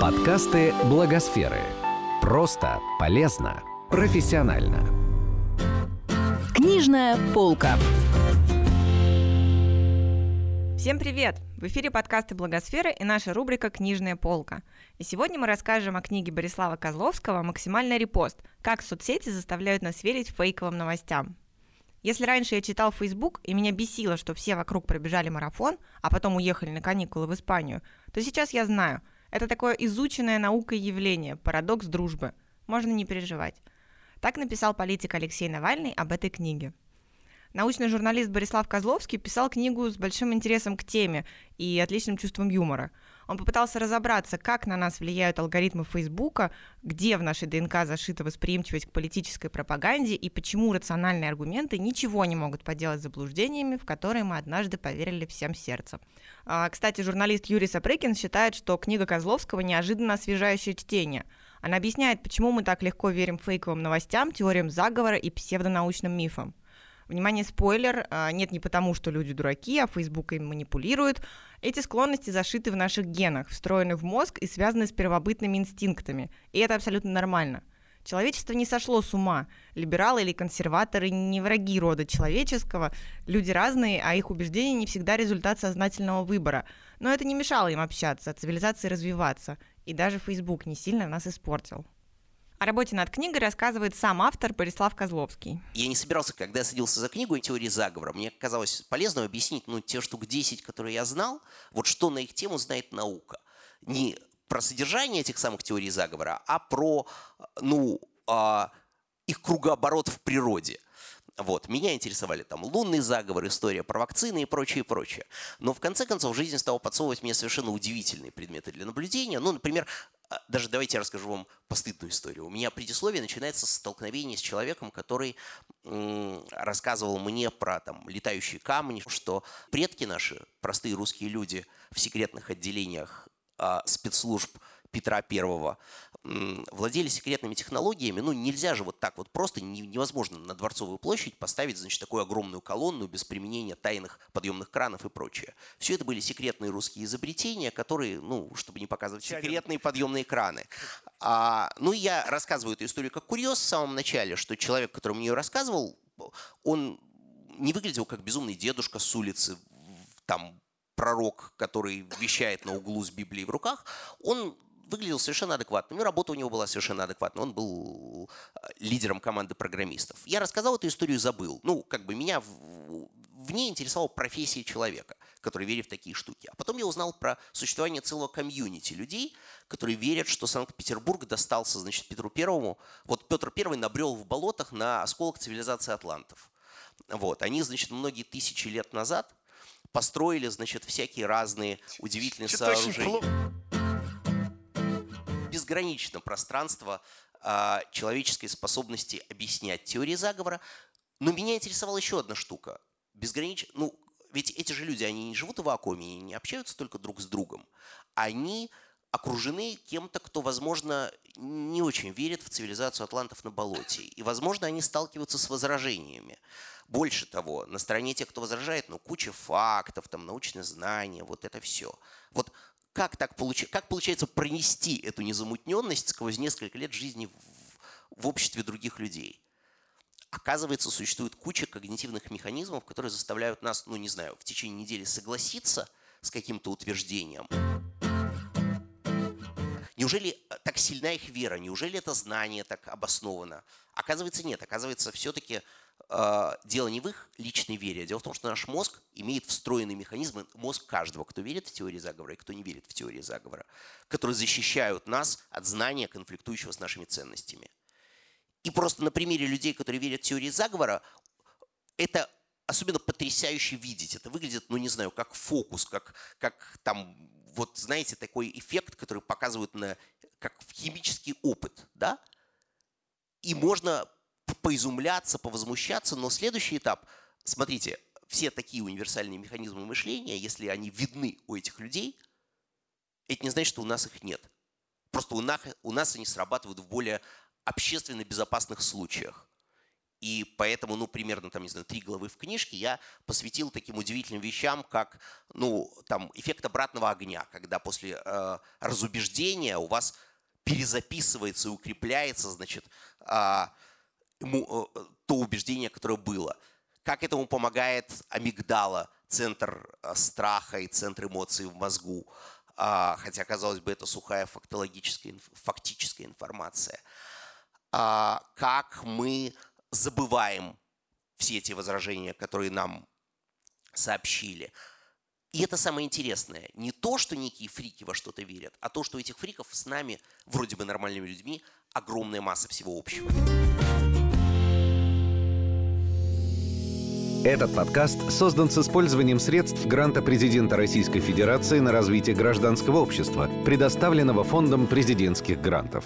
Подкасты Благосферы. Просто, полезно, профессионально. Книжная полка. Всем привет! В эфире подкасты Благосферы и наша рубрика «Книжная полка». И сегодня мы расскажем о книге Борислава Козловского «Максимальный репост. Как соцсети заставляют нас верить фейковым новостям». Если раньше я читал Facebook, и меня бесило, что все вокруг пробежали марафон, а потом уехали на каникулы в Испанию, то сейчас я знаю, это такое изученное наукой явление, парадокс дружбы. Можно не переживать. Так написал политик Алексей Навальный об этой книге. Научный журналист Борислав Козловский писал книгу с большим интересом к теме и отличным чувством юмора – он попытался разобраться, как на нас влияют алгоритмы Фейсбука, где в нашей ДНК зашита восприимчивость к политической пропаганде и почему рациональные аргументы ничего не могут поделать с заблуждениями, в которые мы однажды поверили всем сердцем. А, кстати, журналист Юрий Сапрыкин считает, что книга Козловского неожиданно освежающее чтение. Она объясняет, почему мы так легко верим фейковым новостям, теориям заговора и псевдонаучным мифам. Внимание, спойлер, а, нет не потому, что люди дураки, а Facebook им манипулирует. Эти склонности зашиты в наших генах, встроены в мозг и связаны с первобытными инстинктами. И это абсолютно нормально. Человечество не сошло с ума. Либералы или консерваторы не враги рода человеческого. Люди разные, а их убеждения не всегда результат сознательного выбора. Но это не мешало им общаться, цивилизации развиваться. И даже Facebook не сильно нас испортил. О работе над книгой рассказывает сам автор Борислав Козловский. Я не собирался, когда я садился за книгу «Теории заговора», мне казалось полезным объяснить ну, те штук 10, которые я знал, вот что на их тему знает наука. Не про содержание этих самых теорий заговора, а про ну, а, их кругооборот в природе. Вот. Меня интересовали там лунный заговор, история про вакцины и прочее, прочее. Но в конце концов жизнь стала подсовывать мне совершенно удивительные предметы для наблюдения. Ну, например, даже давайте я расскажу вам постыдную историю. У меня предисловие начинается с столкновения с человеком, который рассказывал мне про там, летающие камни, что предки наши, простые русские люди в секретных отделениях э, спецслужб Петра Первого владели секретными технологиями, ну нельзя же вот так вот просто, невозможно на Дворцовую площадь поставить, значит, такую огромную колонну без применения тайных подъемных кранов и прочее. Все это были секретные русские изобретения, которые, ну, чтобы не показывать секретные подъемные краны. А, ну, я рассказываю эту историю как курьез в самом начале, что человек, который мне ее рассказывал, он не выглядел как безумный дедушка с улицы, там пророк, который вещает на углу с Библией в руках, он выглядел совершенно адекватным, и работа у него была совершенно адекватная. Он был э, лидером команды программистов. Я рассказал эту историю и забыл. Ну, как бы меня в, в ней интересовала профессия человека, который верит в такие штуки. А потом я узнал про существование целого комьюнити людей, которые верят, что Санкт-Петербург достался, значит, Петру Первому. Вот Петр Первый набрел в болотах на осколок цивилизации атлантов. Вот. Они, значит, многие тысячи лет назад построили, значит, всякие разные удивительные Что-то сооружения безгранично пространство э, человеческой способности объяснять теории заговора. Но меня интересовала еще одна штука. Безгранично, ну, ведь эти же люди, они не живут в вакууме, они не общаются только друг с другом. Они окружены кем-то, кто, возможно, не очень верит в цивилизацию атлантов на болоте. И, возможно, они сталкиваются с возражениями. Больше того, на стороне тех, кто возражает, ну, куча фактов, там, научные знания, вот это все. Вот как, так получ... как получается пронести эту незамутненность сквозь несколько лет жизни в, в обществе других людей? Оказывается, существует куча когнитивных механизмов, которые заставляют нас, ну не знаю, в течение недели согласиться с каким-то утверждением. Неужели э, так сильна их вера? Неужели это знание так обосновано? Оказывается, нет. Оказывается, все-таки дело не в их личной вере. Дело в том, что наш мозг имеет встроенные механизмы, мозг каждого, кто верит в теории заговора и кто не верит в теории заговора, которые защищают нас от знания, конфликтующего с нашими ценностями. И просто на примере людей, которые верят в теории заговора, это особенно потрясающе видеть. Это выглядит, ну не знаю, как фокус, как, как там, вот знаете, такой эффект, который показывают на, как химический опыт, да? И можно поизумляться, повозмущаться, но следующий этап, смотрите, все такие универсальные механизмы мышления, если они видны у этих людей, это не значит, что у нас их нет. Просто у нас, у нас они срабатывают в более общественно безопасных случаях. И поэтому, ну, примерно, там, не знаю, три главы в книжке я посвятил таким удивительным вещам, как, ну, там, эффект обратного огня, когда после э, разубеждения у вас перезаписывается и укрепляется, значит, э, ему, э, то убеждение, которое было. Как этому помогает амигдала, центр э, страха и центр эмоций в мозгу. Э, хотя, казалось бы, это сухая фактологическая, фактическая информация. Э, как мы забываем все эти возражения, которые нам сообщили. И это самое интересное. Не то, что некие фрики во что-то верят, а то, что у этих фриков с нами, вроде бы нормальными людьми, огромная масса всего общего. Этот подкаст создан с использованием средств гранта президента Российской Федерации на развитие гражданского общества, предоставленного Фондом президентских грантов.